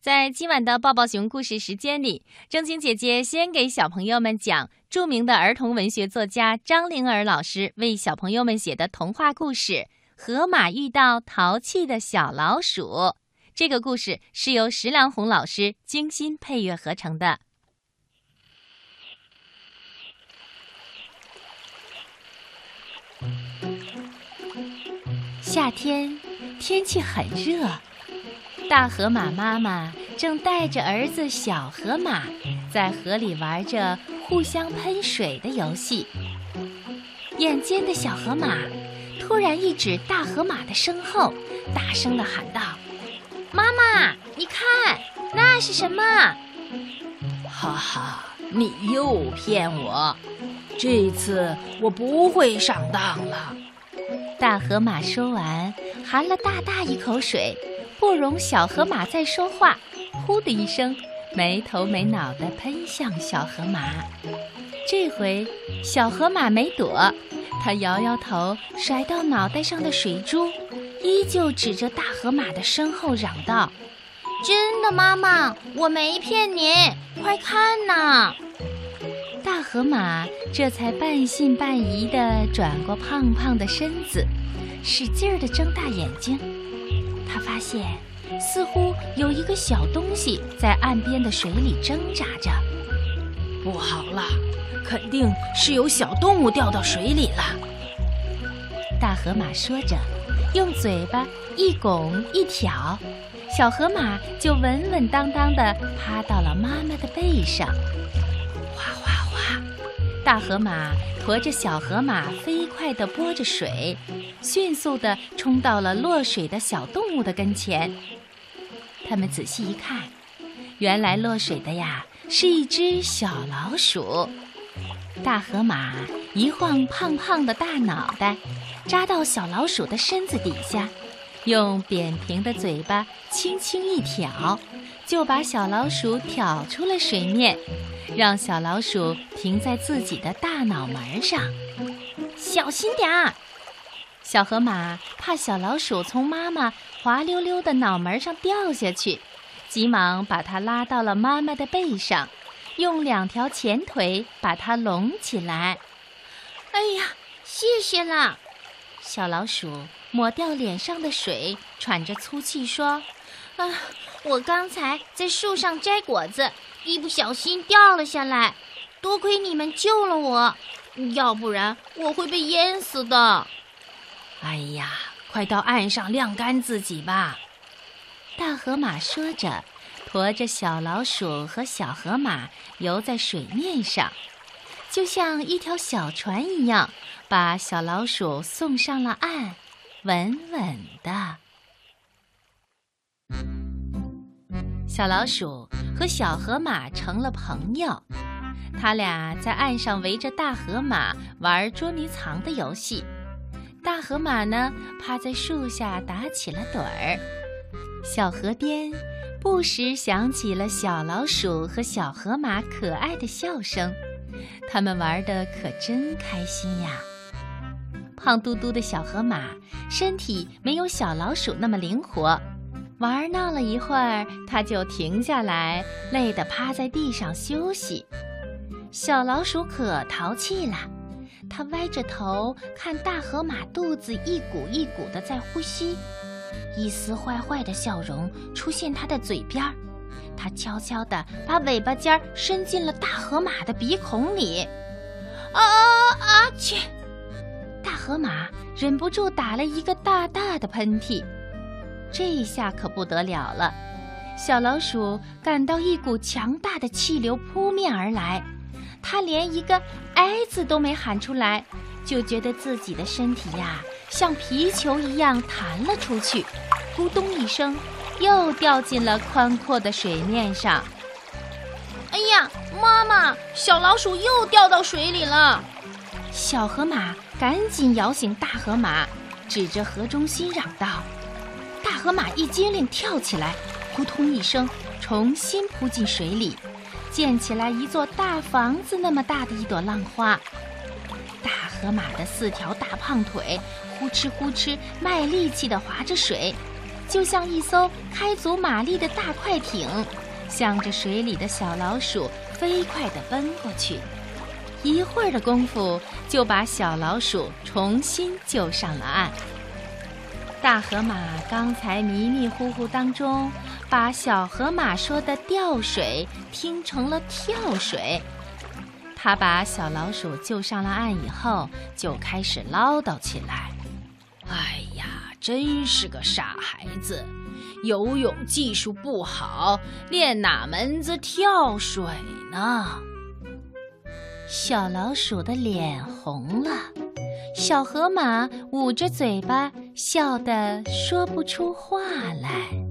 在今晚的抱抱熊故事时间里，正晶姐姐先给小朋友们讲著名的儿童文学作家张灵儿老师为小朋友们写的童话故事《河马遇到淘气的小老鼠》。这个故事是由石良红老师精心配乐合成的。夏天，天气很热。大河马妈妈正带着儿子小河马在河里玩着互相喷水的游戏。眼尖的小河马突然一指大河马的身后，大声地喊道：“妈妈，你看，那是什么？”“哈哈，你又骗我！这次我不会上当了。”大河马说完，含了大大一口水。不容小河马再说话，呼的一声，没头没脑地喷向小河马。这回小河马没躲，它摇摇头，甩到脑袋上的水珠，依旧指着大河马的身后嚷道：“真的，妈妈，我没骗您，快看呐！”大河马这才半信半疑地转过胖胖的身子，使劲儿地睁大眼睛。他发现，似乎有一个小东西在岸边的水里挣扎着。不好了，肯定是有小动物掉到水里了。大河马说着，用嘴巴一拱一挑，小河马就稳稳当当地趴到了妈妈的背上。大河马。驮着小河马飞快地拨着水，迅速地冲到了落水的小动物的跟前。他们仔细一看，原来落水的呀是一只小老鼠。大河马一晃胖胖的大脑袋，扎到小老鼠的身子底下，用扁平的嘴巴轻轻一挑，就把小老鼠挑出了水面。让小老鼠停在自己的大脑门上，小心点儿！小河马怕小老鼠从妈妈滑溜溜的脑门上掉下去，急忙把它拉到了妈妈的背上，用两条前腿把它拢起来。哎呀，谢谢啦！小老鼠抹掉脸上的水，喘着粗气说：“啊，我刚才在树上摘果子。”一不小心掉了下来，多亏你们救了我，要不然我会被淹死的。哎呀，快到岸上晾干自己吧！大河马说着，驮着小老鼠和小河马游在水面上，就像一条小船一样，把小老鼠送上了岸，稳稳的。小老鼠和小河马成了朋友，他俩在岸上围着大河马玩捉迷藏的游戏。大河马呢，趴在树下打起了盹儿。小河边不时响起了小老鼠和小河马可爱的笑声，他们玩的可真开心呀！胖嘟嘟的小河马身体没有小老鼠那么灵活。玩闹了一会儿，它就停下来，累得趴在地上休息。小老鼠可淘气了，它歪着头看大河马肚子一鼓一鼓的在呼吸，一丝坏坏的笑容出现它的嘴边儿。它悄悄地把尾巴尖儿伸进了大河马的鼻孔里，啊啊去！大河马忍不住打了一个大大的喷嚏。这下可不得了了，小老鼠感到一股强大的气流扑面而来，它连一个“哎”字都没喊出来，就觉得自己的身体呀像皮球一样弹了出去，咕咚一声，又掉进了宽阔的水面上。哎呀，妈妈，小老鼠又掉到水里了！小河马赶紧摇醒大河马，指着河中心嚷道。河马一激灵，跳起来，扑通一声，重新扑进水里，溅起来一座大房子那么大的一朵浪花。大河马的四条大胖腿呼哧呼哧卖力气地划着水，就像一艘开足马力的大快艇，向着水里的小老鼠飞快地奔过去。一会儿的功夫，就把小老鼠重新救上了岸。大河马刚才迷迷糊糊当中，把小河马说的“掉水”听成了“跳水”。他把小老鼠救上了岸以后，就开始唠叨起来：“哎呀，真是个傻孩子，游泳技术不好，练哪门子跳水呢？”小老鼠的脸红了，小河马捂着嘴巴，笑得说不出话来。